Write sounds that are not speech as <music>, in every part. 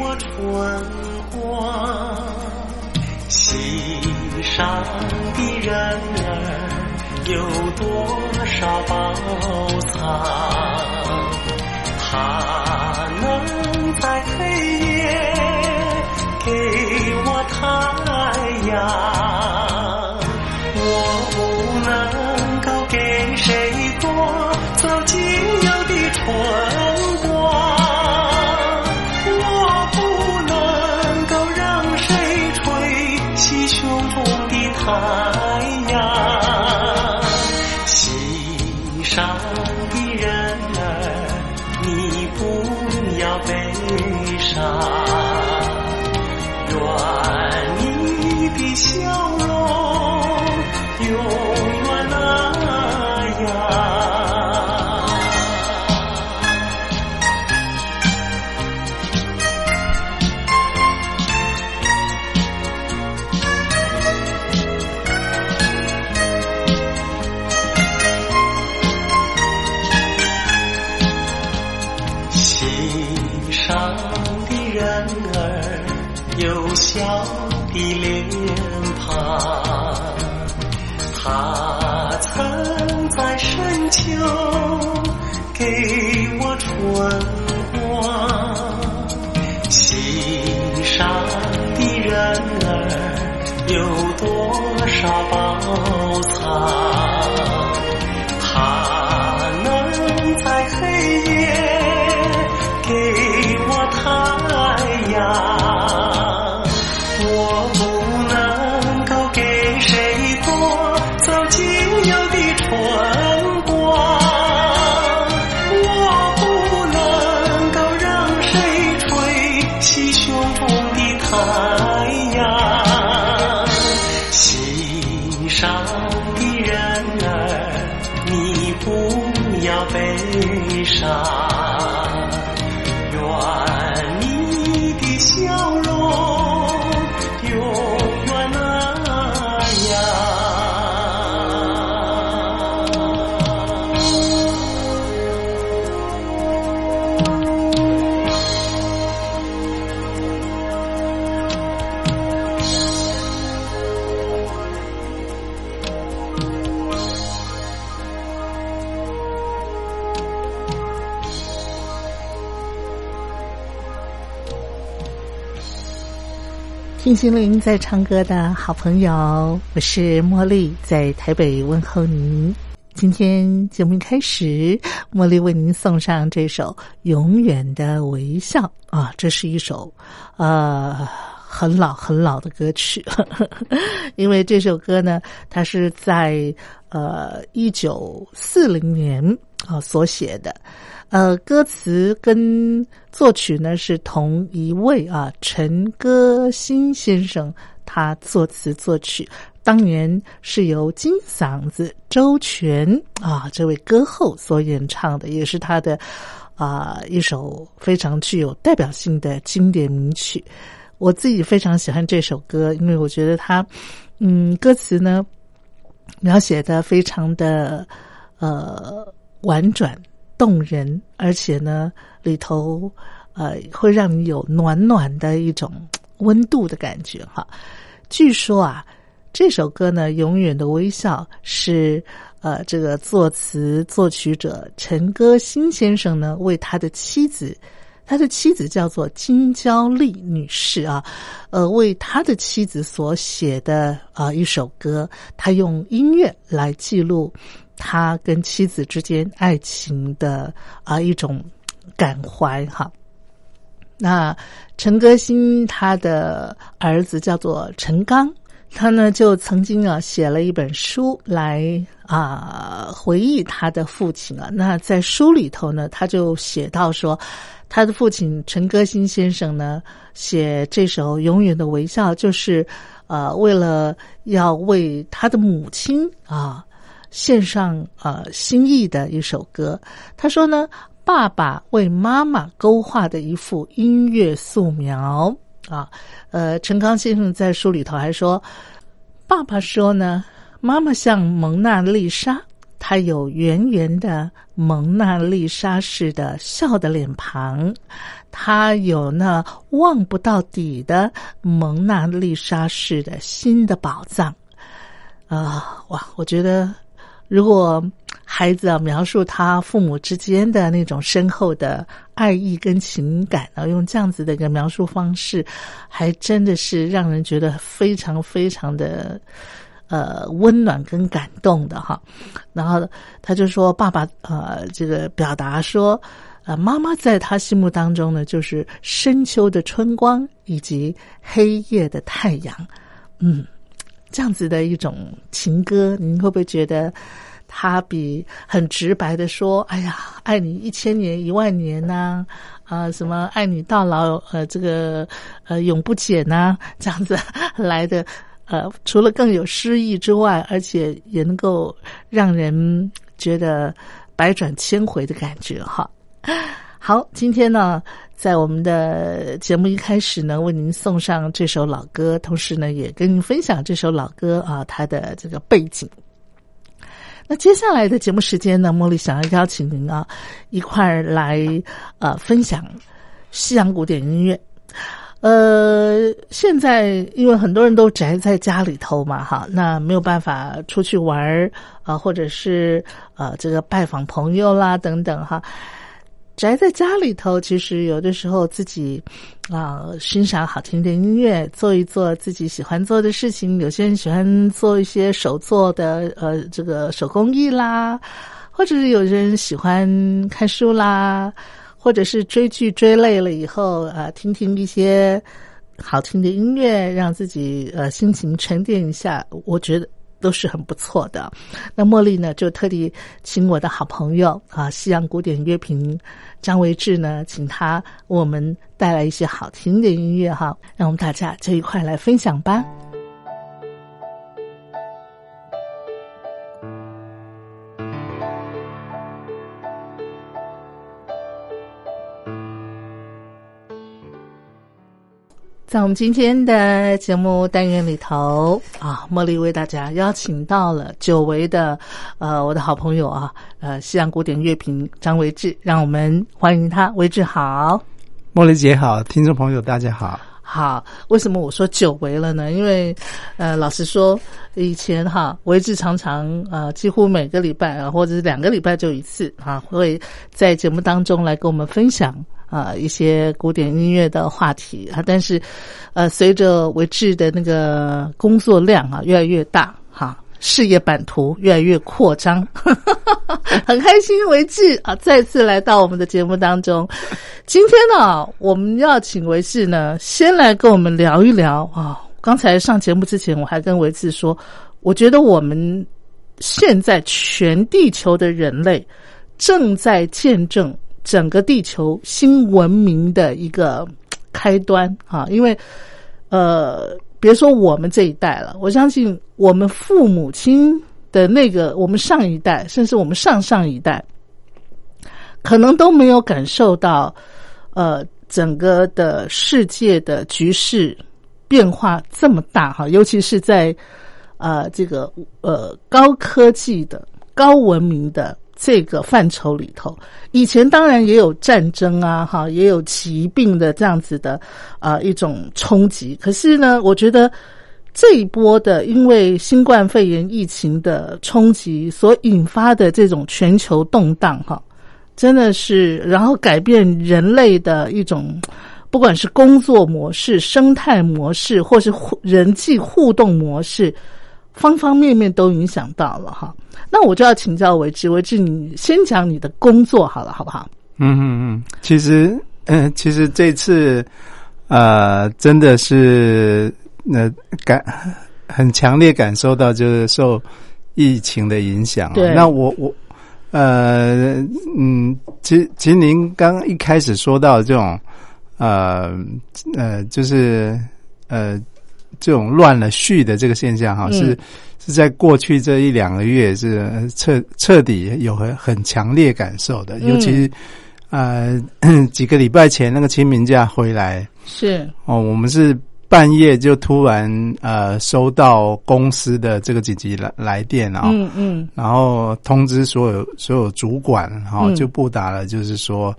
我春光心上的人儿有多少宝藏？他能在黑夜给我太阳？心灵在唱歌的好朋友，我是茉莉，在台北问候您。今天节目开始，茉莉为您送上这首《永远的微笑》啊，这是一首呃很老很老的歌曲，<laughs> 因为这首歌呢，它是在呃一九四零年啊所写的。呃，歌词跟作曲呢是同一位啊，陈歌辛先生他作词作曲，当年是由金嗓子周全啊这位歌后所演唱的，也是他的啊一首非常具有代表性的经典名曲。我自己非常喜欢这首歌，因为我觉得它，嗯，歌词呢描写的非常的呃婉转动人，而且呢里头呃会让你有暖暖的一种温度的感觉哈。据说啊，这首歌呢《永远的微笑》是呃这个作词作曲者陈歌辛先生呢为他的妻子。他的妻子叫做金娇丽女士啊，呃，为他的妻子所写的啊一首歌，他用音乐来记录他跟妻子之间爱情的啊一种感怀哈。那陈歌辛他的儿子叫做陈刚，他呢就曾经啊写了一本书来啊回忆他的父亲啊。那在书里头呢，他就写到说。他的父亲陈歌辛先生呢，写这首《永远的微笑》，就是呃，为了要为他的母亲啊献上呃心意的一首歌。他说呢，爸爸为妈妈勾画的一幅音乐素描啊。呃，陈刚先生在书里头还说，爸爸说呢，妈妈像蒙娜丽莎。她有圆圆的蒙娜丽莎式的笑的脸庞，她有那望不到底的蒙娜丽莎式的新的宝藏。啊，哇！我觉得，如果孩子啊描述他父母之间的那种深厚的爱意跟情感，然后用这样子的一个描述方式，还真的是让人觉得非常非常的。呃，温暖跟感动的哈，然后他就说：“爸爸，呃，这个表达说，呃，妈妈在他心目当中呢，就是深秋的春光以及黑夜的太阳。”嗯，这样子的一种情歌，您会不会觉得他比很直白的说：“哎呀，爱你一千年一万年呐，啊，什么爱你到老，呃，这个呃永不减呐，这样子 <laughs> 来的。”呃，除了更有诗意之外，而且也能够让人觉得百转千回的感觉哈。<laughs> 好，今天呢，在我们的节目一开始呢，为您送上这首老歌，同时呢，也跟您分享这首老歌啊，它的这个背景。那接下来的节目时间呢，茉莉想要邀请您啊，一块儿来呃分享西洋古典音乐。呃，现在因为很多人都宅在家里头嘛，哈，那没有办法出去玩儿啊，或者是呃这个拜访朋友啦等等哈，宅在家里头，其实有的时候自己啊欣赏好听的音乐，做一做自己喜欢做的事情。有些人喜欢做一些手做的呃这个手工艺啦，或者是有些人喜欢看书啦。或者是追剧追累了以后，啊，听听一些好听的音乐，让自己呃心情沉淀一下，我觉得都是很不错的。那茉莉呢，就特地请我的好朋友啊，西洋古典乐评张维志呢，请他为我们带来一些好听的音乐哈，让我们大家就一块来分享吧。在我们今天的节目单元里头啊，茉莉为大家邀请到了久违的呃我的好朋友啊，呃西洋古典乐评张维志，让我们欢迎他，维志好，茉莉姐好，听众朋友大家好，好，为什么我说久违了呢？因为呃老实说，以前哈维志常常呃几乎每个礼拜啊，或者是两个礼拜就一次啊，会在节目当中来跟我们分享。啊，一些古典音乐的话题啊，但是，呃，随着维志的那个工作量啊越来越大，哈，事业版图越来越扩张，<laughs> 很开心维志啊再次来到我们的节目当中。今天呢，我们要请维志呢先来跟我们聊一聊啊。刚才上节目之前，我还跟维志说，我觉得我们现在全地球的人类正在见证。整个地球新文明的一个开端啊，因为呃，别说我们这一代了，我相信我们父母亲的那个，我们上一代，甚至我们上上一代，可能都没有感受到，呃，整个的世界的局势变化这么大哈，尤其是在呃这个呃高科技的高文明的。这个范畴里头，以前当然也有战争啊，哈，也有疾病的这样子的啊一种冲击。可是呢，我觉得这一波的因为新冠肺炎疫情的冲击所引发的这种全球动荡，哈，真的是然后改变人类的一种，不管是工作模式、生态模式，或是人际互动模式。方方面面都影响到了哈，那我就要请教维志，维志，你先讲你的工作好了，好不好？嗯嗯嗯，其实，嗯，其实这次，呃，真的是那感很强烈感受到，就是受疫情的影响。对，那我我，呃，嗯，其其实您刚一开始说到这种，呃呃，就是呃。这种乱了序的这个现象，哈，是是在过去这一两个月是彻彻底有很很强烈感受的，尤其是呃 <clears throat> 几个礼拜前那个清明假回来，是。哦，我们是半夜就突然呃收到公司的这个紧急来来电啊，嗯嗯，然后通知所有所有主管，然后就布达了，就是说。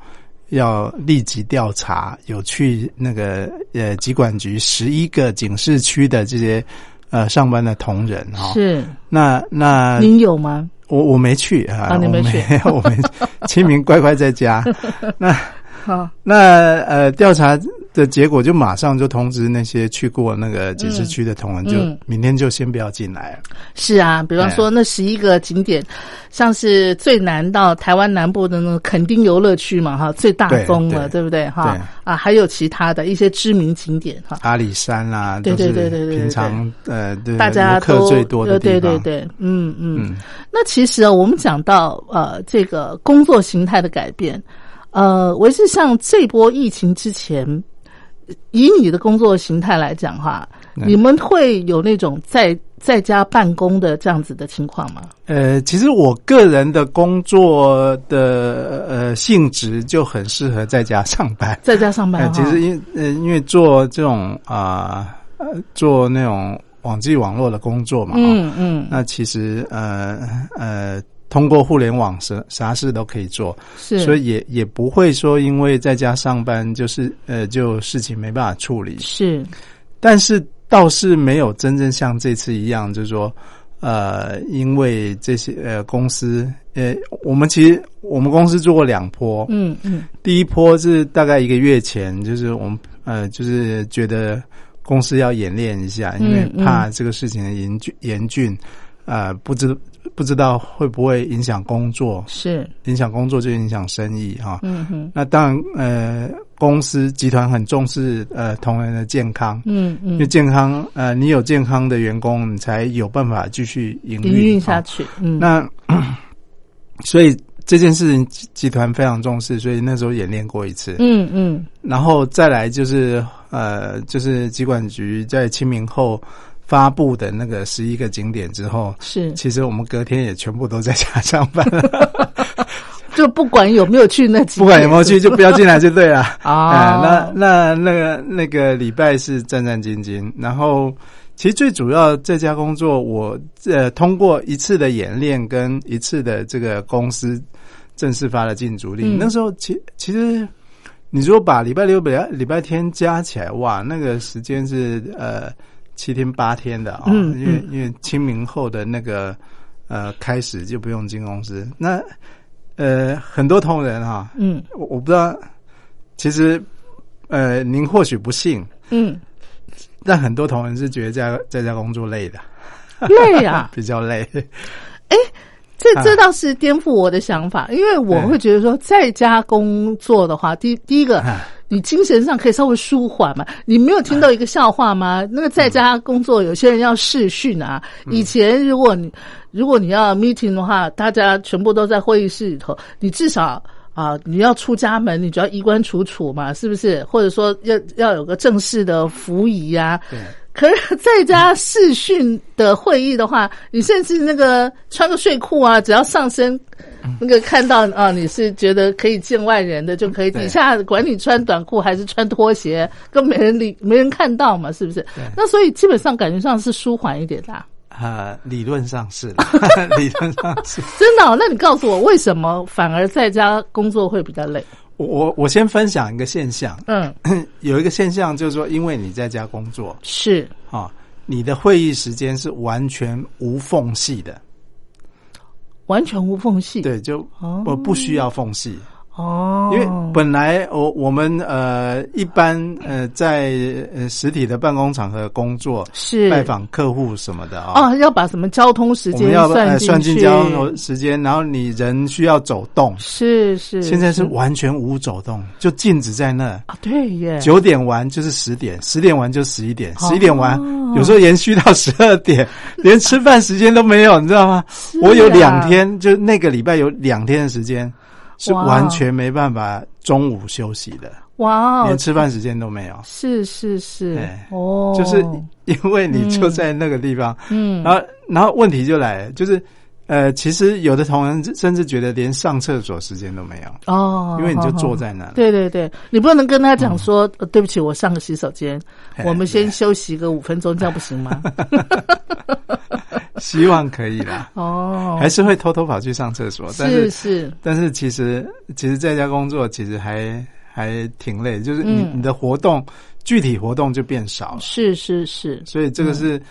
要立即调查有去那个呃，疾管局十一个警示区的这些呃上班的同仁哈。是。那那您有吗？我我没去啊，你没去，<laughs> 我没清明乖乖在家。<laughs> 那好，那呃调查。的结果就马上就通知那些去过那个警示区的同仁，就明天就先不要进来了。是啊，比方说那十一个景点，像是最南到台湾南部的那个垦丁游乐区嘛，哈，最大宗了，对不对？哈啊，还有其他的一些知名景点哈，阿里山啦，对对对对对，平常呃，大家客最多的地方，对对对，嗯嗯。那其实啊，我们讲到呃这个工作形态的改变，呃，我是像这波疫情之前。以你的工作形态来讲哈，你们会有那种在在家办公的这样子的情况吗？呃，其实我个人的工作的呃性质就很适合在家上班，在家上班。其实因呃因为做这种啊呃做那种网际网络的工作嘛，嗯嗯，那其实呃呃。通过互联网，啥啥事都可以做，是，所以也也不会说因为在家上班就是呃就事情没办法处理，是，但是倒是没有真正像这次一样，就是说呃因为这些呃公司呃我们其实我们公司做过两波，嗯嗯，第一波是大概一个月前，就是我们呃就是觉得公司要演练一下，因为怕这个事情的严峻严峻，呃不知。不知道会不会影响工作？是影响工作就影响生意哈。嗯哼。那当然，呃，公司集团很重视呃同仁的健康。嗯嗯。因为健康，呃，你有健康的员工，你才有办法继续营运下去。嗯。那 <clears throat> 所以这件事情集团非常重视，所以那时候演练过一次。嗯嗯。然后再来就是呃，就是机管局在清明后。发布的那个十一个景点之后，是其实我们隔天也全部都在家上班，<laughs> 就不管有没有去那几，不管有没有去就不要进来就对了 <laughs> 啊。那那那个那个礼拜是战战兢兢，然后其实最主要这家工作，我呃通过一次的演练跟一次的这个公司正式发了禁足令，那时候其其实你如果把礼拜六、礼拜礼拜天加起来，哇，那个时间是呃。七天八天的啊，因为因为清明后的那个呃开始就不用进公司。那呃很多同仁哈，嗯，我我不知道，其实呃您或许不信，嗯，但很多同仁是觉得在在家工作累的，累啊，<laughs> 比较累。哎，这这倒是颠覆我的想法，因为我会觉得说在家工作的话，第第一个。你精神上可以稍微舒缓嘛？你没有听到一个笑话吗？那个在家工作，有些人要视讯啊。以前如果你如果你要 meeting 的话，大家全部都在会议室里头，你至少啊，你要出家门，你就要衣冠楚楚嘛，是不是？或者说要要有个正式的服仪呀。对。可是在家视讯的会议的话，你甚至那个穿个睡裤啊，只要上身那个看到啊，你是觉得可以见外人的就可以，底下管你穿短裤还是穿拖鞋，更没人理没人看到嘛，是不是？那所以基本上感觉上是舒缓一点的啊、呃，理论上是啦，<laughs> 理论上是。<laughs> 真的哦、那你告诉我，为什么反而在家工作会比较累？我我我先分享一个现象，嗯，<clears throat> 有一个现象就是说，因为你在家工作是啊，你的会议时间是完全无缝隙的，完全无缝隙。对，就哦我不需要缝隙。哦，因为本来我我们呃一般呃在呃实体的办公场合工作，是。拜访客户什么的啊、哦，要把什么交通时间要呃算进交通时间，然后你人需要走动，是是，现在是完全无走动，就静止在那。啊，对耶，九点完就是十点，十点完就十一点，哦。十一点完有时候延续到十二点，<laughs> 连吃饭时间都没有，你知道吗？我有两天，就那个礼拜有两天的时间是完全没办法中午休息的，哇哦连，吃饭时间都没有。是是是。哎，哦，就是因为你就在那个地方，嗯，然后然后问题就来了，就是呃，其实有的同仁甚至觉得连上厕所时间都没有，哦，因为你就坐在。那里。对对对，你不能跟他讲说，呃对不起，我上个洗手间，我们先休息个五分钟，这样不行吗？希望可以啦，哦，还是会偷偷跑去上厕所，但是是是，但是其实其实在家工作其实还还挺累，就是你、嗯你的活动具体活动就变少了，是是是，所以这个是。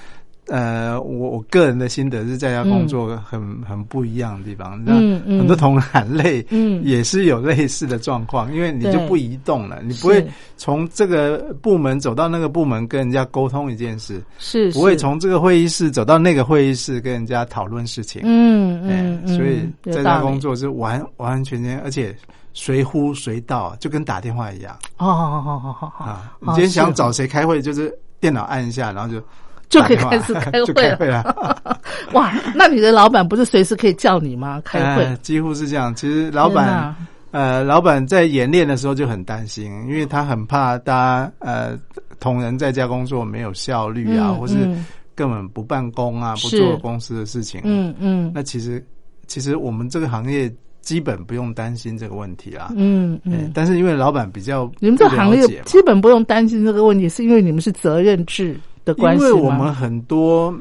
呃，我我个人的心得是在家工作很、很不一样的地方。那嗯嗯很多同仁喊累，嗯也是有类似的状况，因为你就不移动了，你不会从这个部门走到那个部门跟人家沟通一件事，是不会从这个会议室走到那个会议室跟人家讨论事情。嗯哎嗯嗯，所以在家工作是完完完全全，而且随呼随到，就跟打电话一样哦，好好好好好啊！你哦今天想找谁开会，就是电脑按一下，然后就就可以开始开会了。<laughs> 会了。<laughs> 哇，那你的老板不是随时可以叫你吗？<laughs> 开会呃，几乎是这样。其实老板呃，老板在演练的时候就很担心，因为他很怕大家呃同仁在家工作没有效率啊，嗯或是嗯根本不办公啊，不做公司的事情。嗯嗯那其实其实我们这个行业基本不用担心这个问题啦。嗯哎嗯，但是因为老板比较你们这行业基本不用担心这个问题，是因为你们是责任制的关系因为我们很多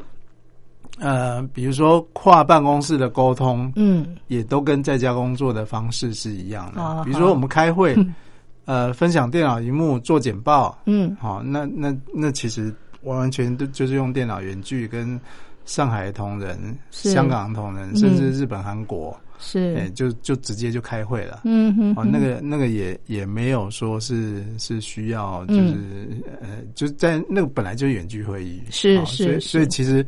呃，比如说跨办公室的沟通，嗯。也都跟在家工作的方式是一样的。哦比如说我们开会嗯，呃，分享电脑荧幕做简报，嗯。好、那那那其实完完全都就是用电脑远距跟上海同仁、是。香港同仁，嗯甚至日本、韩国，是。哎、就就直接就开会了。嗯哼哦，那个那个也也没有说是是需要，就是、嗯呃，就在那个本来就是远距会议，是哦所以是是所以其实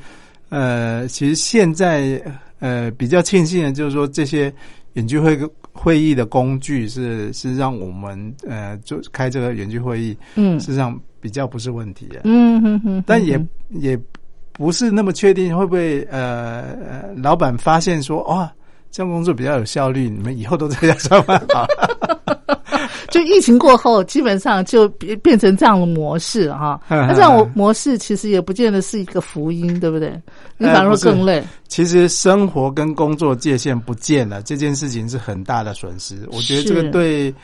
呃，其实现在呃比较庆幸的就是说这些远距会会议的工具是是让我们呃就开这个远距会议，嗯。事实上比较不是问题的，嗯哼哼，但也嗯也不是那么确定会不会呃呃老板发现说哇。这样工作比较有效率，你们以后都在家上班好了。<laughs> 就疫情过后，基本上就变变成这样的模式哈。嗯那这样我模式其实也不见得是一个福音，对不对？你反而更累。其实生活跟工作界限不见了，这件事情是很大的损失。我觉得这是个对，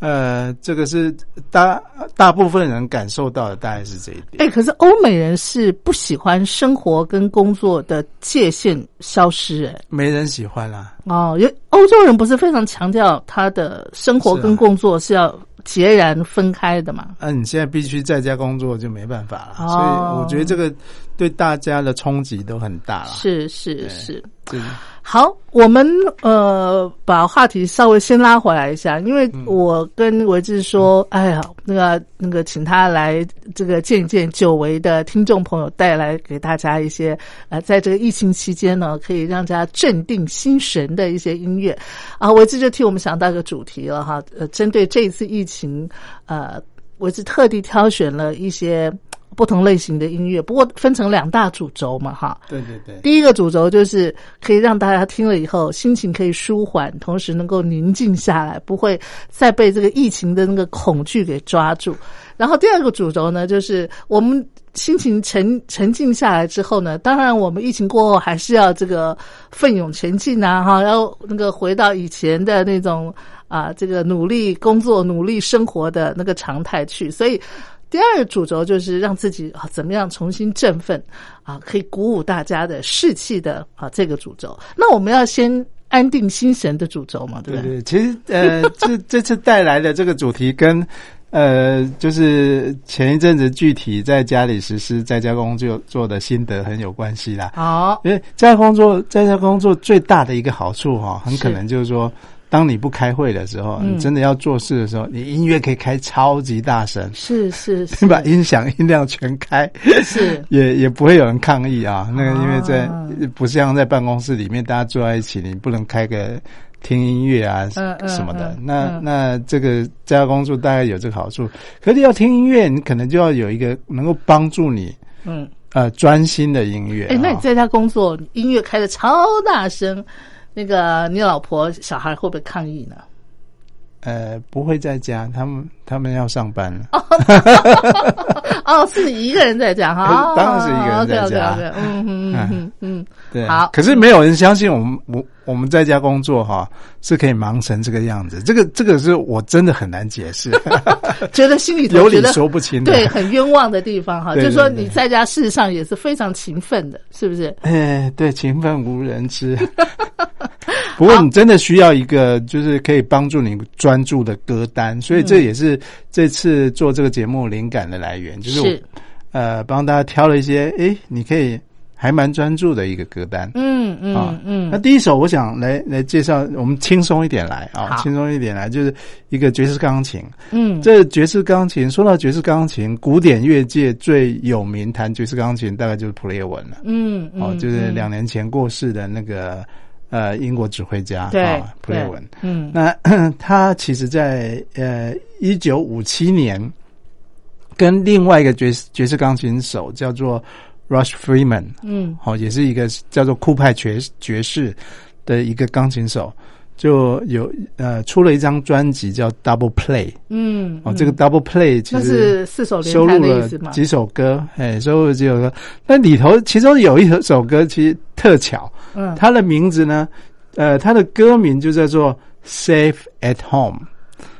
呃，这个是大大部分人感受到的，大概是这一点。哎、可是欧美人是不喜欢生活跟工作的界限消失、哎，没人喜欢啦，哦，因为欧洲人不是非常强调他的生活跟工作是要截然分开的嘛？啊，你现在必须在家工作就没办法了，哦所以我觉得这个对大家的冲击都很大了。是是是。就是好，我们呃把话题稍微先拉回来一下，因为我跟维志说，哎呀，那个那个，请他来这个见一见久违的听众朋友，带来给大家一些呃，在这个疫情期间呢，可以让大家镇定心神的一些音乐啊。维志就替我们想到一个主题了哈，呃，针对这一次疫情，呃，维志特地挑选了一些。不同类型的音乐，不过分成两大主轴嘛，哈。对对对，第一个主轴就是可以让大家听了以后心情可以舒缓，同时能够宁静下来，不会再被这个疫情的那个恐惧给抓住。然后第二个主轴呢，就是我们心情沉沉静下来之后呢，当然我们疫情过后还是要这个奋勇前进啊，哈，要那个回到以前的那种啊，这个努力工作、努力生活的那个常态去。所以第二个主轴就是让自己啊怎么样重新振奋啊，可以鼓舞大家的士气的啊这个主轴。那我们要先安定心神的主轴嘛，对不对？对，其实呃，这这次带来的这个主题跟。呃，就是前一阵子具体在家里实施在家工作做的心得很有关系啦。好，因为在家工作在家工作最大的一个好处哈，很可能就是说，当你不开会的时候，你真的要做事的时候，你音乐可以开超级大声，是是，<laughs> 你把音响音量全开，是 <laughs> 也也不会有人抗议啊。那个因为在不像在办公室里面大家坐在一起，你不能开个。听音乐啊，什么的，那那这个在家工作大概有这个好处。可是要听音乐，你可能就要有一个能够帮助你，嗯呃专心的音乐。哎，那你在家工作，音乐开的超大声，那个你老婆小孩会不会抗议呢？呃，不会在家，他们他们要上班了。哦，是你一个人在家哈？当然是一个人在家。嗯嗯嗯嗯，对。好，可是没有人相信我们，我我们在家工作哈是可以忙成这个样子。这个这个是我真的很难解释，<laughs> 觉得心里头有理说不清，对，很冤枉的地方哈。就是说你在家事实上也是非常勤奋的，是不是？哎，对，勤奋无人知。<laughs> 不过你真的需要一个，就是可以帮助你专注的歌单，所以这也是这次做这个节目灵感的来源，就是呃帮大家挑了一些，哎，你可以还蛮专注的一个歌单。嗯嗯嗯。那第一首我想来来介绍，我们轻松一点来啊，轻松一点来，就是一个爵士钢琴。嗯，这爵士钢琴说到爵士钢琴，古典乐界最有名弹爵士钢琴大概就是普列文了。嗯哦，就是两年前过世的那个。呃，英国指挥家啊，普列文。嗯，那 <coughs> 他其实，在呃一九五七年，跟另外一个爵士爵士钢琴手叫做 Rush Freeman，嗯，好，也是一个叫做酷派爵爵士的一个钢琴手。就有呃出了一张专辑叫 Double Play，嗯，哦，这个 Double Play 其实四首收录了几首歌，哎，收录了几首歌。那里头其中有一首歌其实特巧，嗯，它的名字呢，呃，他的歌名就叫做 Safe at Home，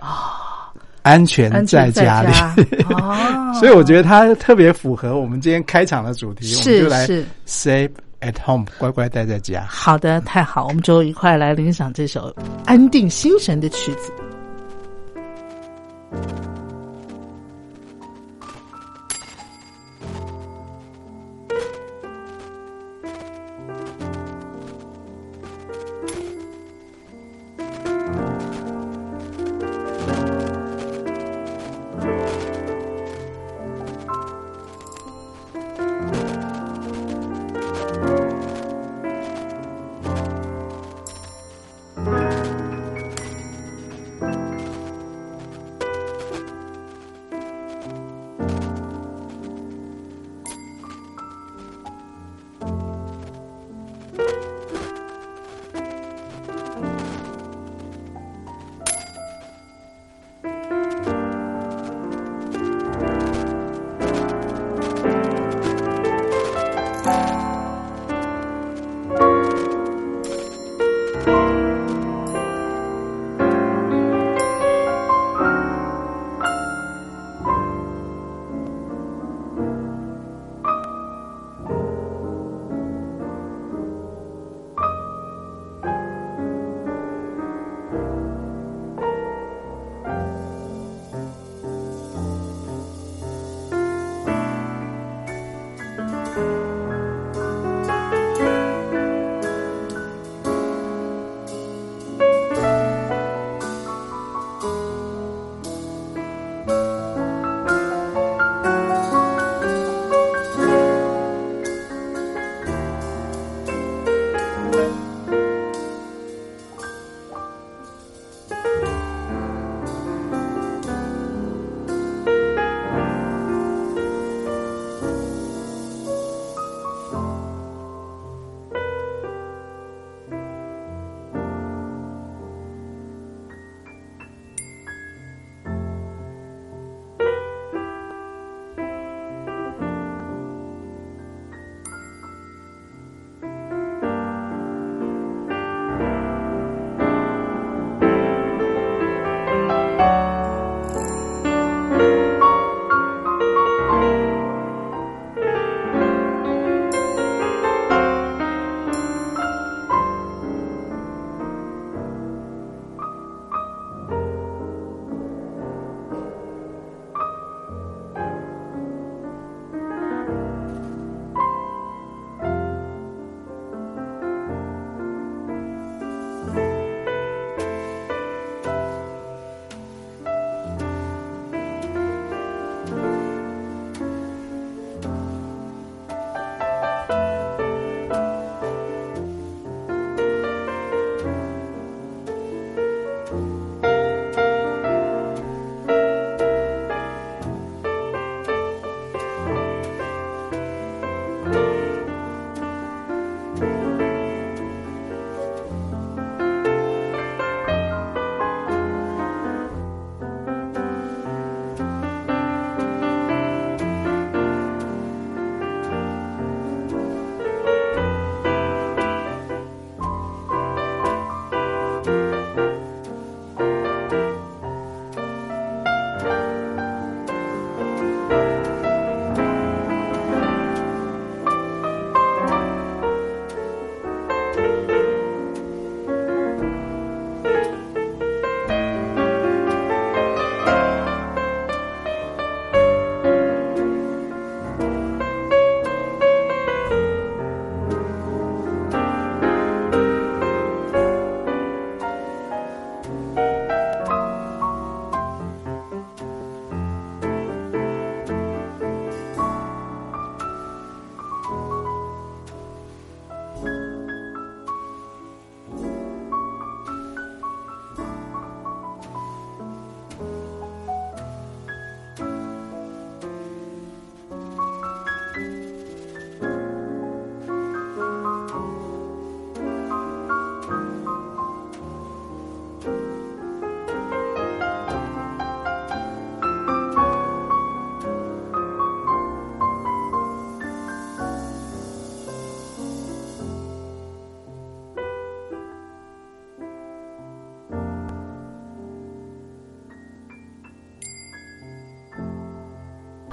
啊，安全在家里，<laughs> 哦，所以我觉得它特别符合我们今天开场的主题，我们就来 Safe。At home，乖乖待在家。好的，太好，我们就一块来领赏这首安定心神的曲子。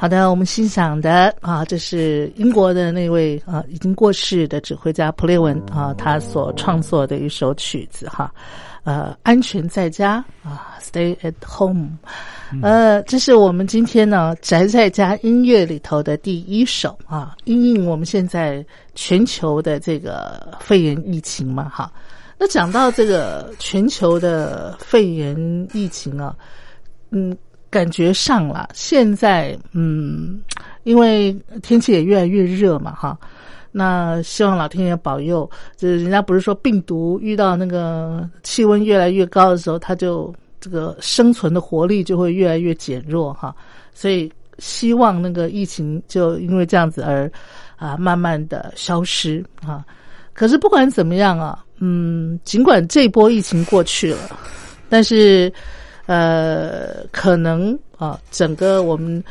好的，我们欣赏的啊，这是英国的那位啊已经过世的指挥家普列文啊，他所创作的一首曲子哈，呃，安全在家啊，Stay at home，呃，这是我们今天呢宅在家音乐里头的第一首啊，因应我们现在全球的这个肺炎疫情嘛哈，那讲到这个全球的肺炎疫情啊，嗯。感觉上了，现在嗯，因为天气也越来越热嘛，哈，那希望老天爷保佑。就是人家不是说病毒遇到那个气温越来越高的时候，它就这个生存的活力就会越来越减弱哈。所以希望那个疫情就因为这样子而啊慢慢的消失啊。可是不管怎么样啊，嗯，尽管这波疫情过去了，但是。呃，可能啊，整个我们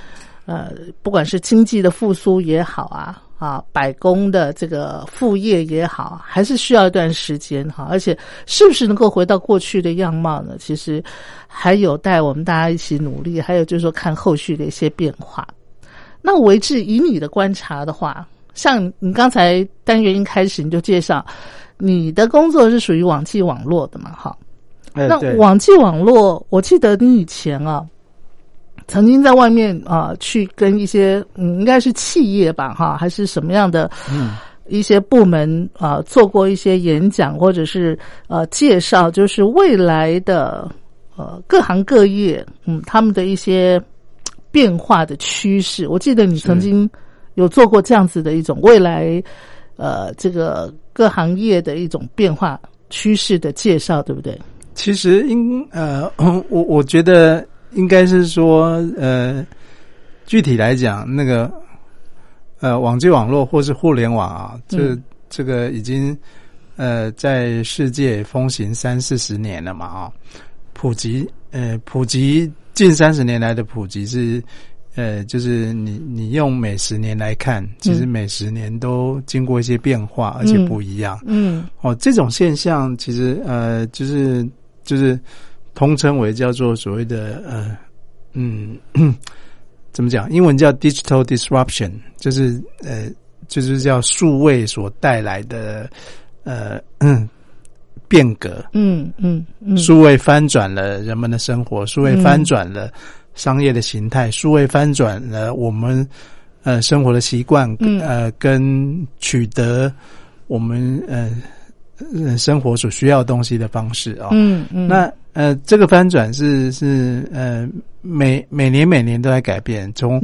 呃，不管是经济的复苏也好啊，啊，百工的这个副业也好，还是需要一段时间哈。而且，是不是能够回到过去的样貌呢？其实还有待我们大家一起努力。还有就是说，看后续的一些变化。那维志，以你的观察的话，像你刚才单元一开始你就介绍，你的工作是属于网际网络的嘛？哈。那网际网络，我记得你以前啊，曾经在外面啊，去跟一些嗯，应该是企业吧，哈，还是什么样的嗯一些部门啊，做过一些演讲，或者是呃介绍，就是未来的呃各行各业嗯他们的一些变化的趋势。我记得你曾经有做过这样子的一种未来呃这个各行业的一种变化趋势的介绍，对不对？其实应呃，<laughs> 我我觉得应该是说呃，具体来讲，那个呃，网际网络或是互联网啊，这这个已经呃在世界风行三四十年了嘛啊，普及呃普及近三十年来的普及是呃，就是你你用每十年来看，其实每十年都经过一些变化，而且不一样。嗯，哦，这种现象其实呃就是。就是通称为叫做所谓的呃嗯 <clears throat> 怎么讲？英文叫 digital disruption，就是呃就是叫数位所带来的呃嗯变革。嗯嗯嗯，数位翻转了人们的生活，数位翻转了商业的形态，数位翻转了我们呃生活的习惯，呃跟取得我们呃。生活所需要东西的方式啊，嗯嗯，那呃，这个翻转是是呃，每每年每年都在改变。从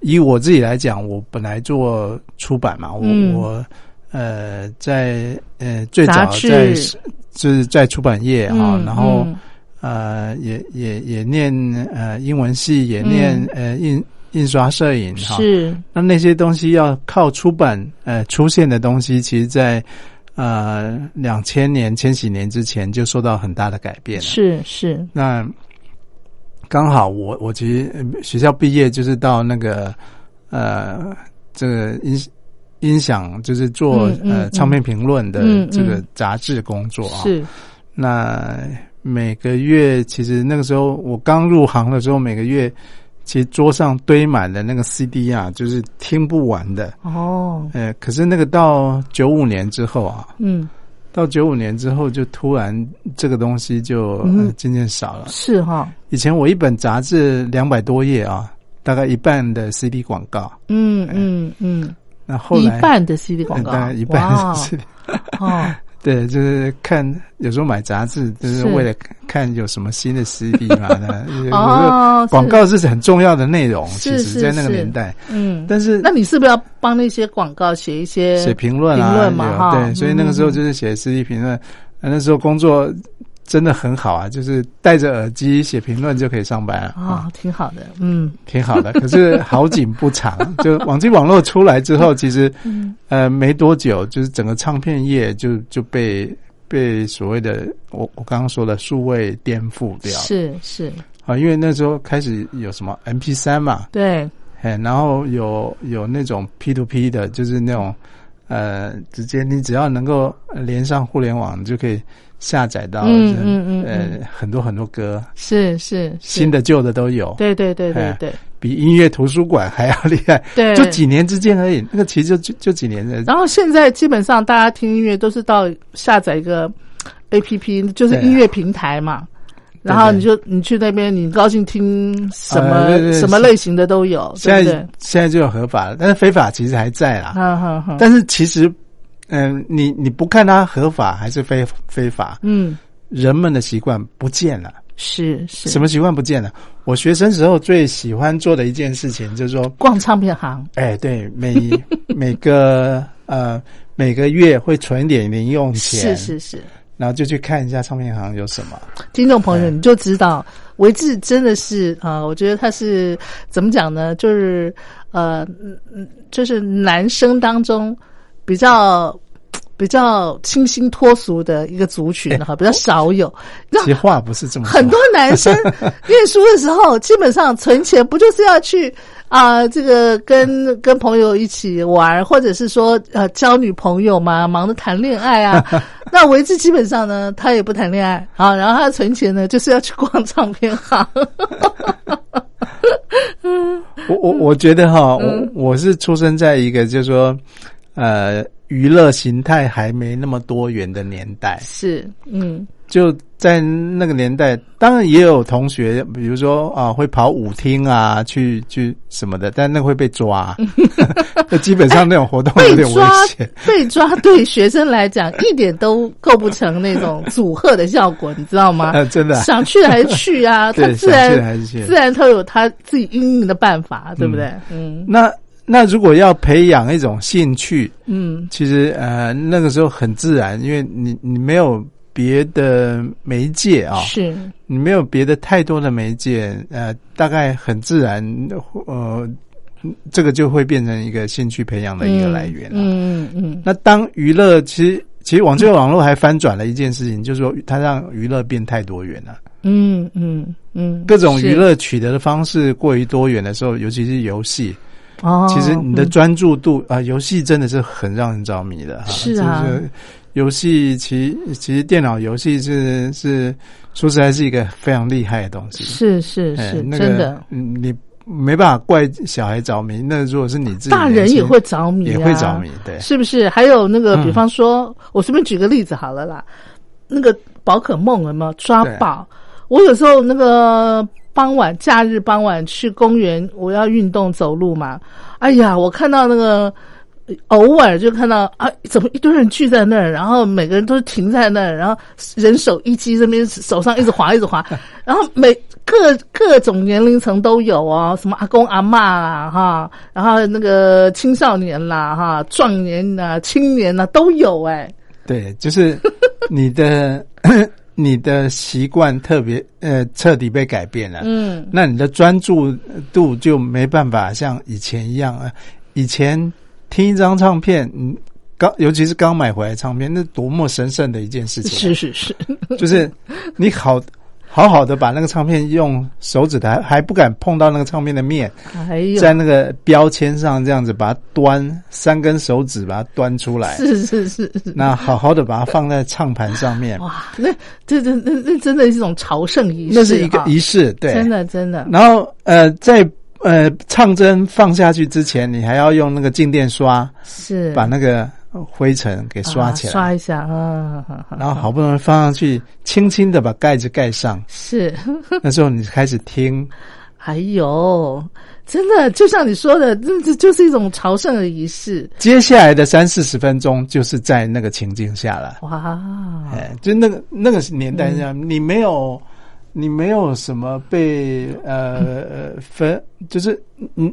以我自己来讲，我本来做出版嘛，我我呃在呃最早在就是在出版业哈，然后呃也也也念呃英文系，也念呃印印刷摄影哈，是。那那些东西要靠出版呃出现的东西，其实在。呃，两千年、千禧年之前就受到很大的改变。是是，那刚好我我其实学校毕业就是到那个呃这个音音响，就是做呃唱片评论的这个杂志工作啊。是，那每个月其实那个时候我刚入行的时候，每个月。其实桌上堆满了那个 CD 啊，就是听不完的哦。呃，可是那个到九五年之后啊，嗯，到九五年之后就突然这个东西就渐渐少了。是哈，以前我一本杂志两百多页啊，大概一半的 CD 广告。嗯嗯嗯。那后来一半的 CD 广告，大概一半的 CD。哦。<laughs> 对，就是看有时候买杂志，就是为了看有什么新的 CD 嘛。<laughs> 哦，广告是很重要的内容，其实，在那个年代。嗯，但是那你是不是要帮那些广告写一些写评论啊？对，所以那个时候就是写 CD 评论。那时候工作。真的很好啊，就是戴着耳机写评论就可以上班啊，挺好的，嗯，挺好的。可是好景不长，<laughs> 就网际网络出来之后，其实呃没多久，就是整个唱片业就就被被所谓的我我刚刚说的数位颠覆掉，是是。啊，因为那时候开始有什么 M P 三嘛，对，哎，然后有有那种 P to P 的，就是那种呃，直接你只要能够连上互联网，就可以。下载到嗯嗯嗯呃很多很多歌是是新的旧的都有对对对对对比音乐图书馆还要厉害。<laughs> 对就几年之间而已，那个其实就就就几年的。然后现在基本上大家听音乐都是到下载一个 A P P，就是音乐平台嘛。然后你就你去那边，你高兴听什么、什么类型的都有，现在？现在就有合法了，但是非法其实还在啦。哈哈哈。但是其实，嗯、你你不看它合法还是非非法，嗯，人们的习惯不见了。是是。什么习惯不见了？我学生时候最喜欢做的一件事情就是说，逛唱片行？哎，对，每每个呃每个月会存一点零用钱，是是是。然后就去看一下唱片行有什么。听众朋友，哎你就知道维志真的是啊、我觉得他是怎么讲呢？就是呃，就是男生当中比较比较清新脱俗的一个族群哈，比较少有。其实话不是这么说很多男生念书的时候，基本上存钱不就是要去啊、这个跟跟朋友一起玩，或者是说呃交女朋友嘛，忙着谈恋爱啊。<laughs> 那维志基本上呢，他也不谈恋爱啊，然后他存钱呢，就是要去逛唱片行。我我我觉得哈，嗯我我是出生在一个就是说，呃，娱乐形态还没那么多元的年代。是，嗯，就在那个年代，当然也有同学，比如说啊，会跑舞厅啊，去去什么的，但那个会被抓。<laughs> 那基本上那种活动有点危被抓险。被抓，对学生来讲一点都构不成那种阻吓的效果，你知道吗？<laughs> 啊，真的啊、想去还是去啊，<laughs> 他自然自然他有他自己应应的办法，对不对？嗯那那如果要培养一种兴趣，嗯，其实呃那个时候很自然，因为你你没有别的媒介啊、是。你没有别的太多的媒介，呃，大概很自然，呃，这个就会变成一个兴趣培养的一个来源了。嗯嗯嗯，那当娱乐其实其实网这个网络还翻转了一件事情，就是说它让娱乐变太多元了。嗯嗯嗯，各种娱乐取得的方式过于多元的时候，尤其是游戏，哦，其实你的嗯专注度啊，游戏真的是很让人着迷的哈。是啊就是游戏其其实电脑游戏是是说实在是一个非常厉害的东西。是是是真的，嗯你没办法怪小孩着迷。那如果是你自己，大人也会着迷、啊，也会着迷，对。是不是？还有那个，嗯比方说，我随便举个例子好了啦，那个宝可梦有没有抓宝？我有时候那个傍晚、假日傍晚去公园，我要运动走路嘛。哎呀，我看到那个。偶尔就看到啊，怎么一堆人聚在那儿，然后每个人都停在那儿，然后人手一机，这边手上一直滑一直滑，<laughs> 然后每各各种年龄层都有哦，什么阿公阿嬷啦哈，然后那个青少年啦哈，壮年呐、青年呐、都有哎，对，就是你的你的习惯特别呃彻底被改变了，嗯，那你的专注度就没办法像以前一样啊。以前听一张唱片，嗯，刚尤其是刚买回来唱片，那多么神圣的一件事情啊、是是是，就是你好好好的把那个唱片用手指的还还不敢碰到那个唱片的面，还有在那个标签上这样子把它端三根手指把它端出来，是是是是，那好好的把它放在唱盘上面，哇，那这这那那真的是一种朝圣仪式，那是一个仪式，对，真的真的，然后呃，在呃唱针放下去之前，你还要用那个静电刷是。把那个灰尘给刷起来，啊刷一下啊，然后好不容易放上去，轻轻的把盖子盖上。是。<laughs> 那时候你开始听，还有，真的就像你说的，这这就是一种朝圣的仪式。接下来的三四十分钟就是在那个情境下了。哇，哎，就那个那个年代下，嗯你没有。你没有什么被呃呃分，就是嗯，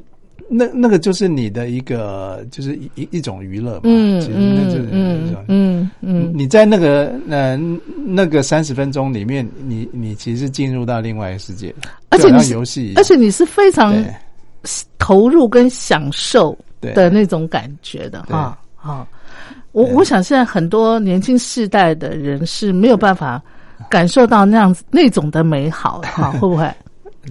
那那个就是你的一个，就是一一一种娱乐嘛。嗯其实那就是嗯嗯嗯，你在那个呃那个三十分钟里面，你你其实进入到另外一个世界，就好而且你游戏，而且你是非常投入跟享受的那种感觉的对哈。好，我我想现在很多年轻世代的人是没有办法感受到那样子那种的美好哈，<laughs> 会不会？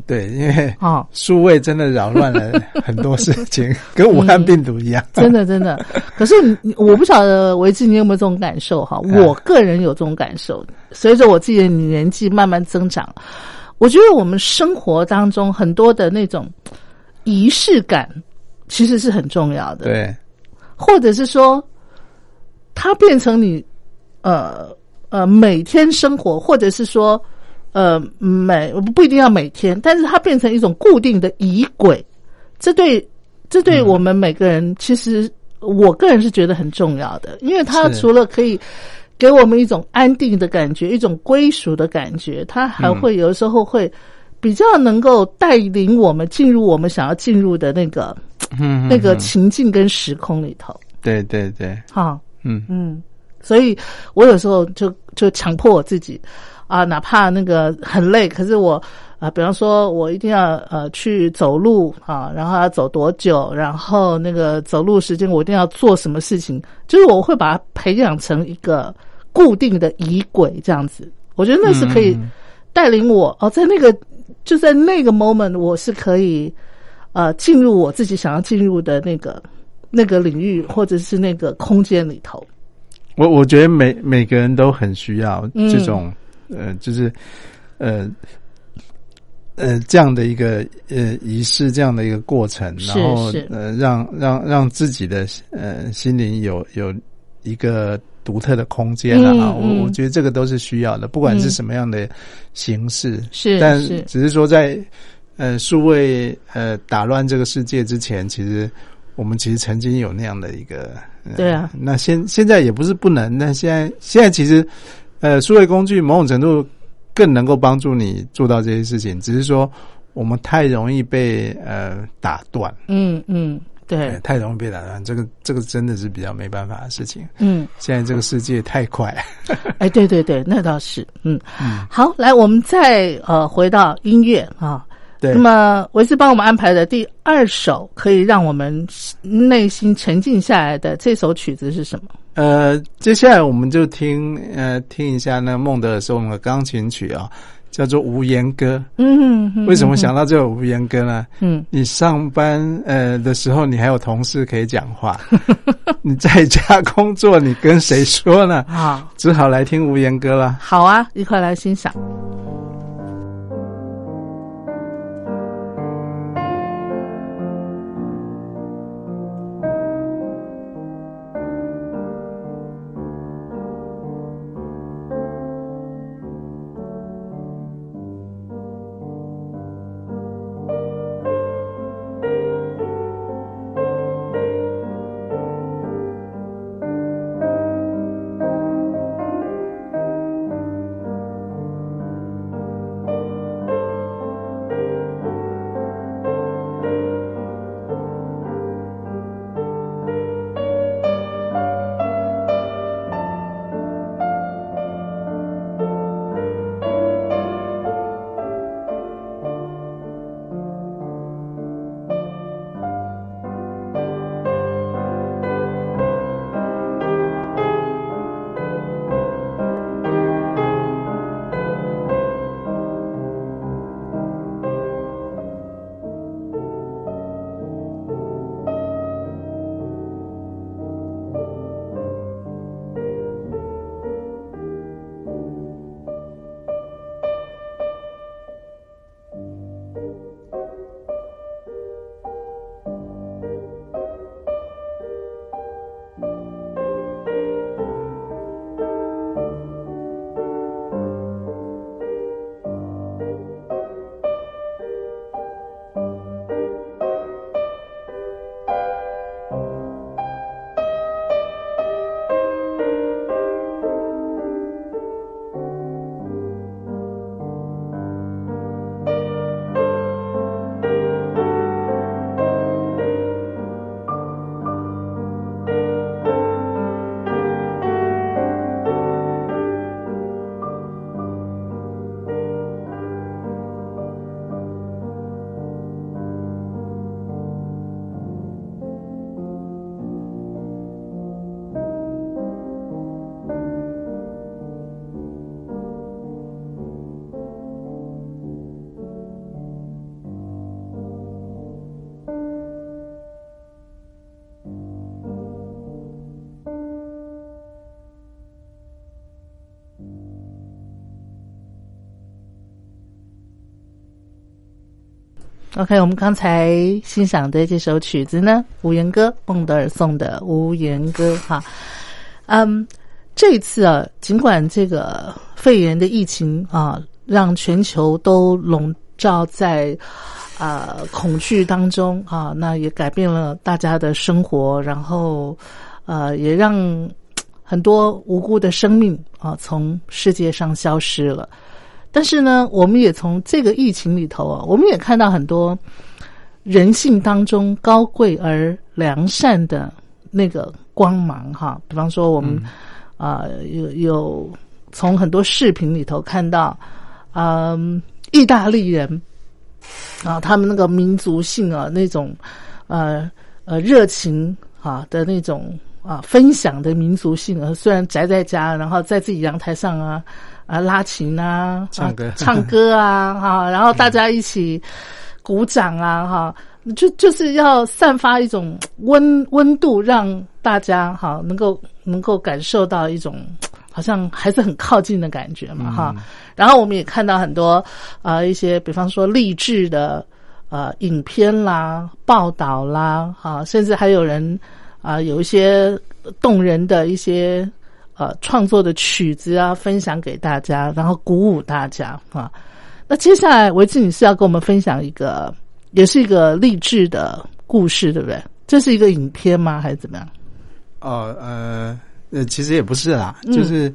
对，因为哦，数位真的扰乱了 <laughs> 很多事情，跟武汉病毒一样。真的真的。可是你你我不晓得维志你有没有这种感受哈？嗯我个人有这种感受，随着我自己的年纪慢慢增长，我觉得我们生活当中很多的那种仪式感其实是很重要的。对，或者是说，它变成你呃呃每天生活，或者是说呃每不一定要每天，但是它变成一种固定的仪轨，这对这对我们每个人，其实我个人是觉得很重要的，因为它除了可以给我们一种安定的感觉，一种归属的感觉，它还会有时候会比较能够带领我们进入我们想要进入的那个嗯，那个嗯情境跟时空里头。对对对，好，嗯。嗯，所以我有时候就就强迫我自己啊，哪怕那个很累，可是我啊，比方说我一定要呃去走路啊，然后要走多久，然后那个走路时间我一定要做什么事情，就是我会把它培养成一个固定的仪轨这样子。我觉得那是可以嗯带领我哦，在那个就在那个 moment，我是可以呃进入我自己想要进入的那个那个领域或者是那个空间里头。我我觉得每每个人都很需要嗯这种、呃，就是呃呃这样的一个呃仪式，这样的一个过程，然后呃让让让自己的呃心灵有有一个独特的空间了啊，嗯嗯我我觉得这个都是需要的，不管是嗯。什么样的形式，是但是。只是说在呃数位呃打乱这个世界之前，其实我们其实曾经有那样的一个，呃对啊。那现现在也不是不能，那现在现在其实呃数位工具某种程度更能够帮助你做到这些事情，只是说我们太容易被呃打断，嗯嗯，对呃，太容易被打断，这个这个真的是比较没办法的事情。嗯，现在这个世界太快，<laughs> 哎，对对对，那倒是，嗯，嗯，好，来，我们再呃回到音乐啊。对那，么维斯帮我们安排的第二首可以让我们内心沉静下来的这首曲子是什么？呃，接下来我们就听呃听一下那孟德尔颂的钢琴曲啊，叫做《无言歌》。嗯，嗯为什么？想到这首《无言歌》呢？嗯你上班呃的时候，你还有同事可以讲话；<laughs> 你在家工作，你跟谁说呢？嗯，好，只好来听《无言歌》了。好啊，一块来欣赏。OK，我们刚才欣赏的这首曲子呢，《无言歌》，孟德尔颂的《无言歌》哈。嗯，这一次啊，尽管这个肺炎的疫情啊，让全球都笼罩在啊恐惧当中啊，那也改变了大家的生活，然后呃，也让很多无辜的生命啊从世界上消失了。但是呢，我们也从这个疫情里头啊，我们也看到很多人性当中高贵而良善的那个光芒哈。比方说，我们啊有有从很多视频里头看到，嗯，意大利人啊，他们那个民族性啊，那种呃呃热情啊的那种啊分享的民族性啊，虽然宅在家，然后在自己阳台上啊。啊，拉琴啊，唱歌，唱歌啊，<laughs> 哈，然后大家一起鼓掌啊，哈，就就是要散发一种温温度，让大家哈能够能够感受到一种好像还是很靠近的感觉嘛，哈。然后我们也看到很多啊一些，比方说励志的呃影片啦、报道啦，哈，甚至还有人啊有一些动人的一些。呃，创作的曲子啊，分享给大家，然后鼓舞大家啊。那接下来维志女士要跟我们分享一个，也是一个励志的故事，对不对？这是一个影片吗？还是怎么样？哦，呃，呃，其实也不是啦，就是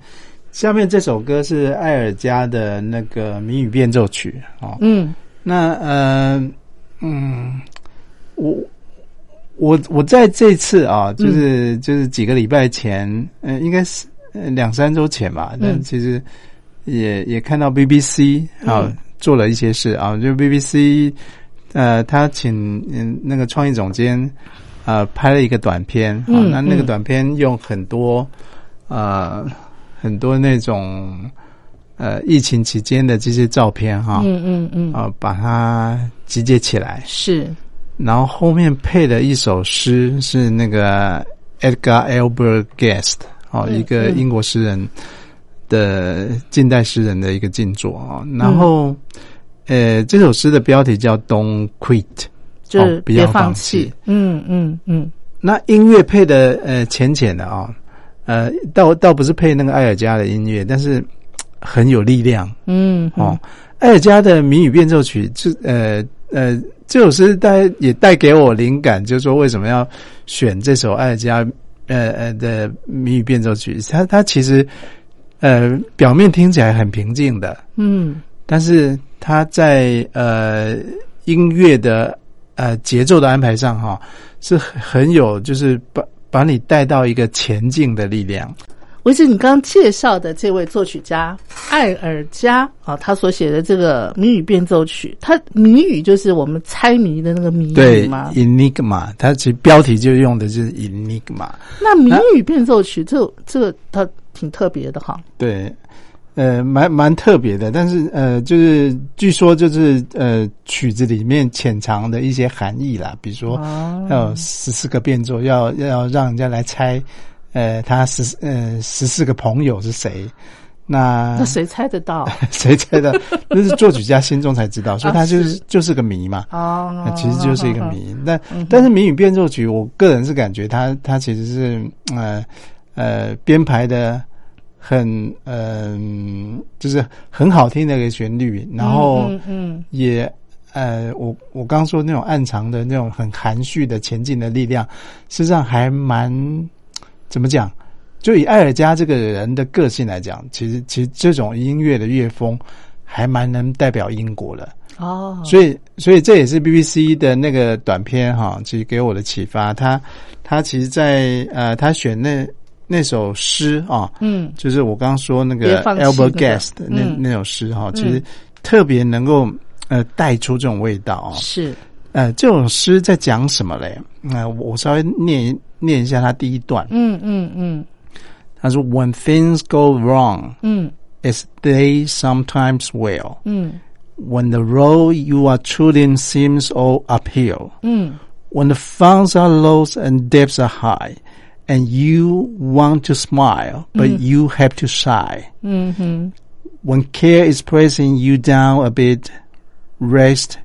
下面这首歌是艾尔加的那个谜语变奏曲哦。嗯，那呃，嗯，我。我我在这次啊，就是就是几个礼拜前，嗯，应该是两三周前吧。那其实也也看到 BBC 啊做了一些事啊，就 BBC 呃，他请嗯那个创意总监啊拍了一个短片啊，那那个短片用很多呃很多那种呃疫情期间的这些照片哈，嗯嗯嗯。啊把它集结起来。是。然后后面配的一首诗是那个 Edgar Albert Guest 哦，一个英国诗人的近代诗人的一个静作啊。然后，呃，这首诗的标题叫 "Don't Quit"，就是别放弃。嗯嗯嗯。那音乐配的呃浅浅的啊，呃，倒倒不是配那个艾尔加的音乐，但是很有力量。嗯哦，艾尔加的谜语变奏曲是呃呃。这首诗带也带给我灵感，就是说为什么要选这首艾尔加呃呃的谜语变奏曲？它它其实呃表面听起来很平静的，嗯，但是它在呃音乐的呃节奏的安排上哈是很有，就是把把你带到一个前进的力量。维持你刚刚介绍的这位作曲家艾尔加啊，他所写的这个谜语变奏曲，他谜语就是我们猜谜的那个谜语吗？Enigma，它其实标题就用的就是 Enigma。那谜语变奏曲，这这个它挺特别的哈。对，呃，蛮蛮特别的，但是呃，就是据说就是呃，曲子里面潜藏的一些含义啦，比如说要十四个变奏，要要让人家来猜。呃，他十呃十四个朋友是谁？那那谁猜得到？<laughs> 谁猜的？那是作曲家心中才知道，<laughs> 所以他就是就是个谜嘛。哦，其实就是一个谜。<laughs> 那但是谜语变奏曲，我个人是感觉他他其实是呃呃编排的很嗯，就是很好听的一个旋律，然后嗯也呃我我刚说那种暗藏的那种很含蓄的前进的力量，实际上还蛮。怎么讲？就以艾尔加这个人的个性来讲，其实其实这种音乐的乐风还蛮能代表英国的哦。所以所以这也是 BBC 的那个短片哈，其实给我的启发。他他其实，在呃，他选那那首诗啊，嗯，就是我刚刚说那个 Albert Guest 那那首诗哈，其实特别能够呃带出这种味道啊。是呃，这种诗在讲什么嘞？那我稍微念。念一下他第一段。嗯嗯嗯，他说：“When things go wrong, 嗯，as they sometimes will, 嗯，when the road you are treading seems all uphill, 嗯，when the funds are low and debts are high, and you want to smile but you have to sigh, 嗯哼，when care is pressing you down a bit, rest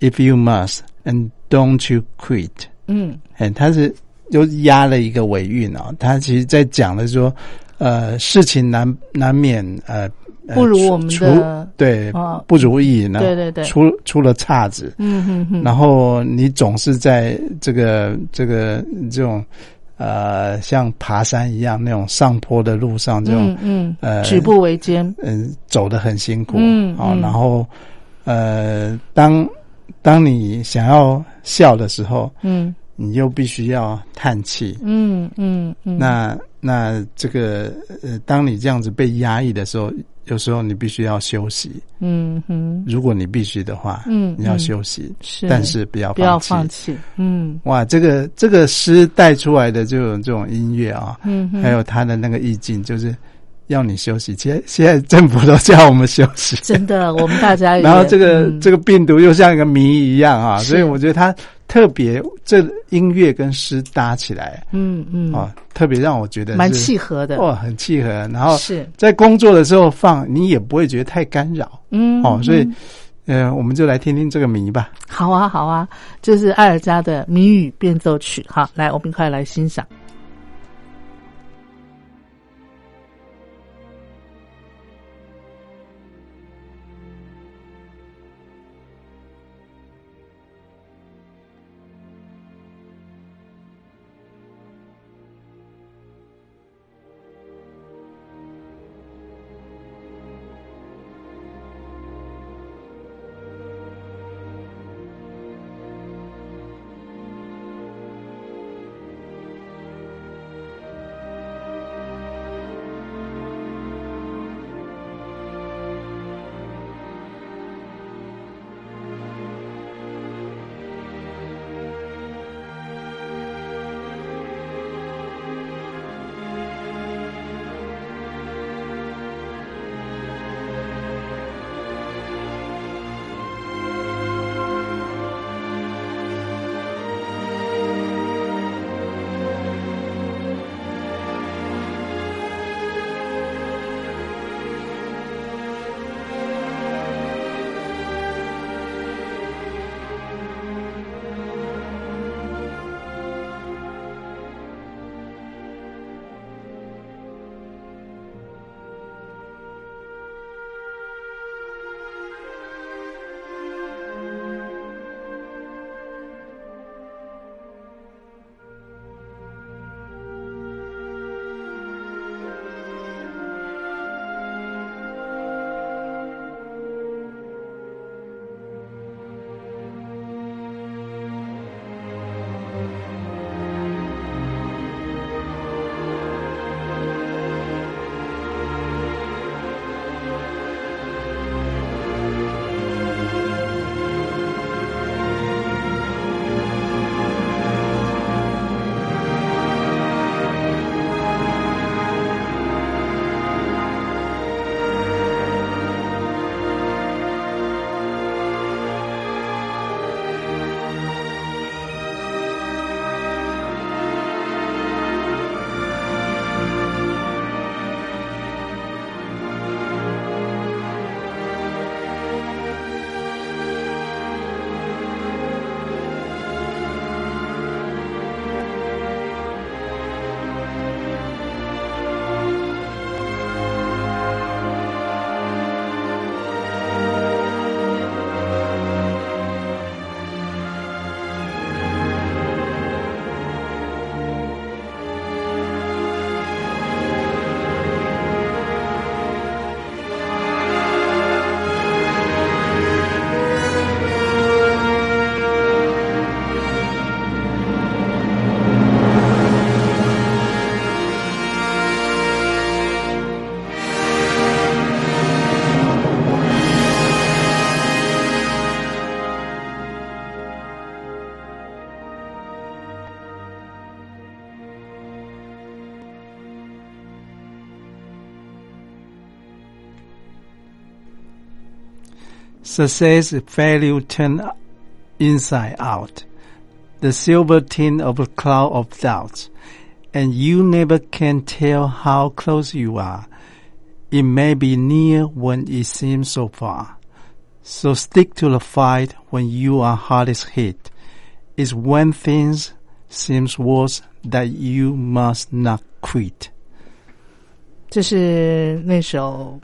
if you must and don't you quit。嗯哎，他是 又压了一个尾韵啊、他其实在讲的说，呃，事情难难免呃。呃不如我们出的对哦不如意呢，对对对。出出了岔子，嗯哼哼，然后你总是在这个这个这种呃像爬山一样那种上坡的路上，这种嗯嗯。呃举步维艰，嗯走得很辛苦，啊、嗯。啊然后呃当当你想要笑的时候，嗯你又必须要叹气，嗯嗯嗯，那那这个呃，当你这样子被压抑的时候，有时候你必须要休息。嗯哼，如果你必须的话，嗯你要嗯休息，是，但是不要不要放放弃，嗯。哇，这个这个诗带出来的这种这种音乐啊，嗯哼，还有它的那个意境，就是要你休息。现在现在政府都叫我们休息，真的，我们大家，<laughs> 然后这个、嗯。这个病毒又像一个谜一样啊，所以我觉得它特别这音乐跟诗搭起来嗯嗯，啊，特别让我觉得蛮契合的，哇，很契合。然后是，在工作的时候放，你也不会觉得太干扰。嗯，哦，所以嗯呃，我们就来听听这个谜吧。好啊好啊，这是艾尔加的谜语变奏曲，好，来，我们快来欣赏。Success failure turn inside out, the silver tint of a cloud of doubts, and you never can tell how close you are. It may be near when it seems so far. So stick to the fight when you are hardest hit. It's when things seems worse that you must not quit. 这是那首《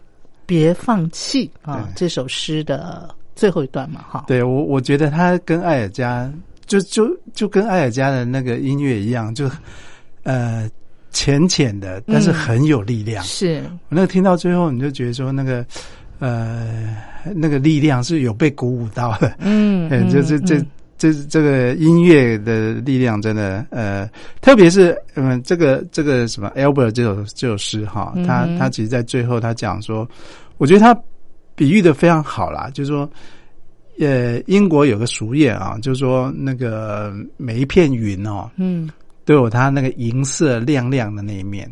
别放弃》啊，对这首诗的最后一段嘛，哈。对我，我觉得他跟艾尔加就就就跟艾尔加的那个音乐一样，就呃浅浅的，但是很有力量。是，我那个听到最后，你就觉得说那个呃那个力量是有被鼓舞到的。嗯，<laughs> 嗯，就这这嗯这这个音乐的力量真的呃，特别是嗯这个这个什么 Albert 这首这首诗哈，他他其实在最后他讲说，我觉得他比喻的非常好啦，就是说。呃，英国有个俗谚啊，就是说那个每一片云哦，嗯，都有它那个银色亮亮的那一面。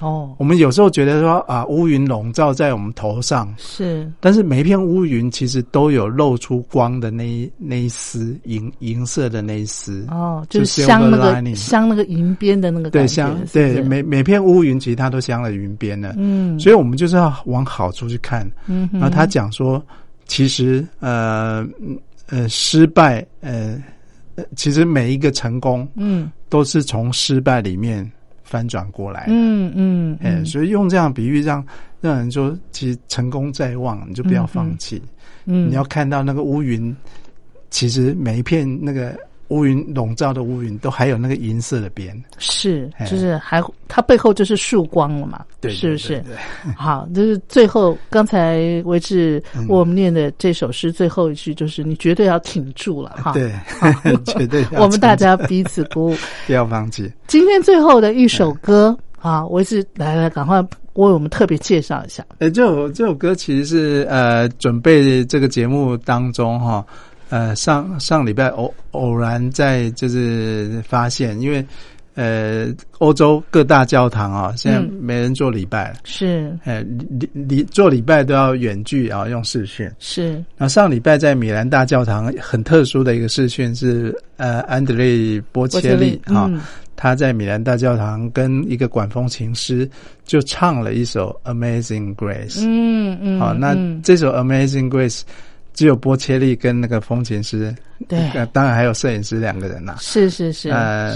哦，我们有时候觉得说啊，乌云笼罩在我们头上，是，但是每一片乌云其实都有露出光的那一那一丝银银色的那一丝。哦，就是镶那个镶那个银边的那个对，镶对每每片乌云其实它都镶了云边的，嗯，所以我们就是要往好处去看。嗯，然后他讲说，其实呃嗯呃失败呃呃，其实每一个成功嗯。都是从失败里面翻转过来的。嗯嗯哎、嗯所以用这样比喻让让人说，其实成功在望，你就不要放弃。嗯，你要看到那个乌云，其实每一片那个乌云笼罩的乌云都还有那个银色的边。是，哎就是还它背后就是曙光了嘛，对是不是？<laughs> 好，就是最后刚才为止嗯我们念的这首诗最后一句，就是你绝对要挺住了哈。对，<laughs> 绝对我们大家彼此鼓舞。不要放弃。今天最后的一首歌啊，为止来来，赶快为我们特别介绍一下。呃，这首这首歌其实是呃准备这个节目当中哈，呃上上礼拜偶偶然在就是发现，因为呃欧洲各大教堂啊，现在嗯没人做礼拜了。是呃，礼礼做礼拜都要远距啊，用视讯。是，然后上礼拜在米兰大教堂很特殊的一个视讯是，呃，安德烈波切利啊、嗯他在米兰大教堂跟一个管风琴师就唱了一首《Amazing Grace》。嗯嗯，好，那嗯这首《Amazing Grace》只有波切利跟那个风琴师，对。呃 <laughs> 当然还有摄影师两个人呐、是是是是，呃，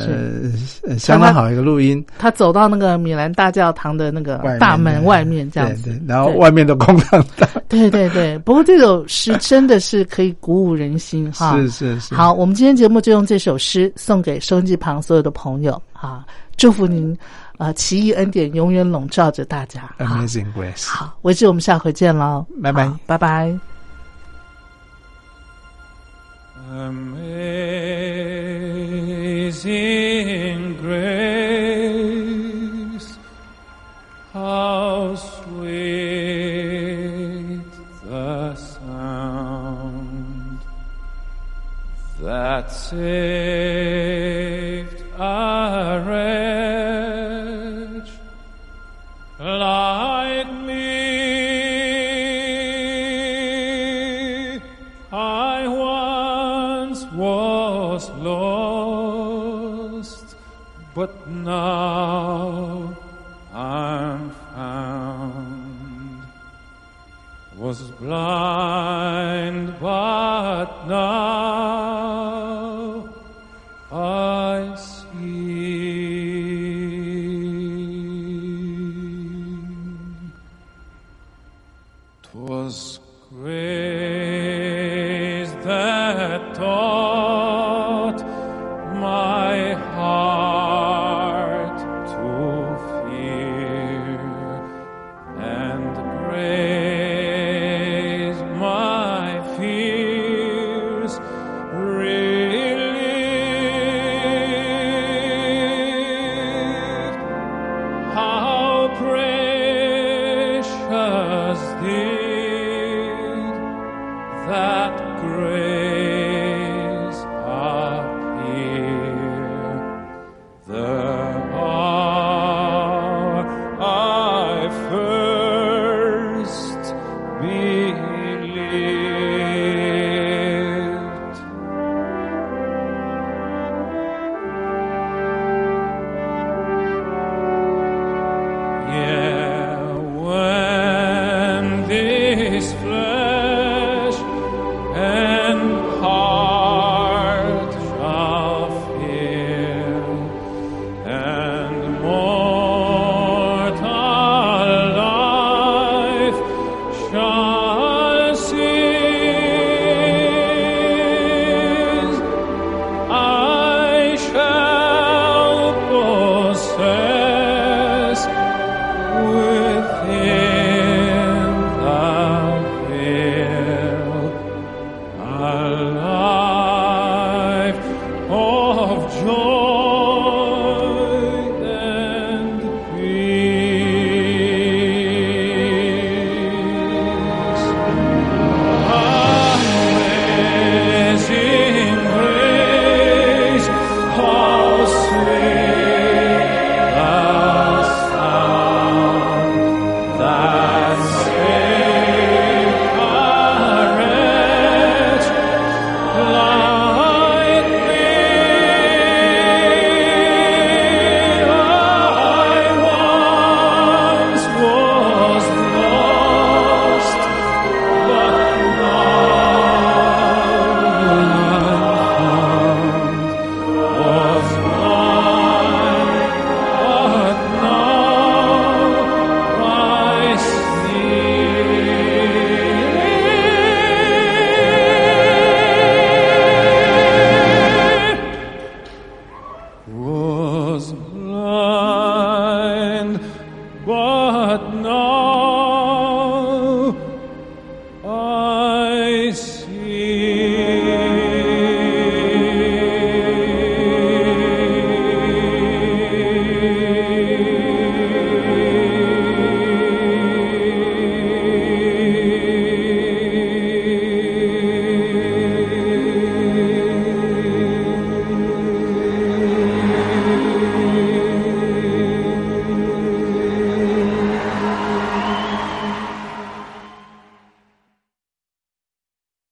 呃相当好一个录音，他走到那个米兰大教堂的那个大门外面这样子。对对，然后外面的空荡荡，对对对，不过这首诗真的是可以鼓舞人心哈。是是是，好，我们今天节目就用这首诗送给收音机旁所有的朋友啊，祝福您呃奇异恩典永远笼罩着大家。好，，Amazing Grace。好，维志，我们下回见喽，拜拜。好拜拜。Amazing grace, how sweet the sound that saved a wretch what now?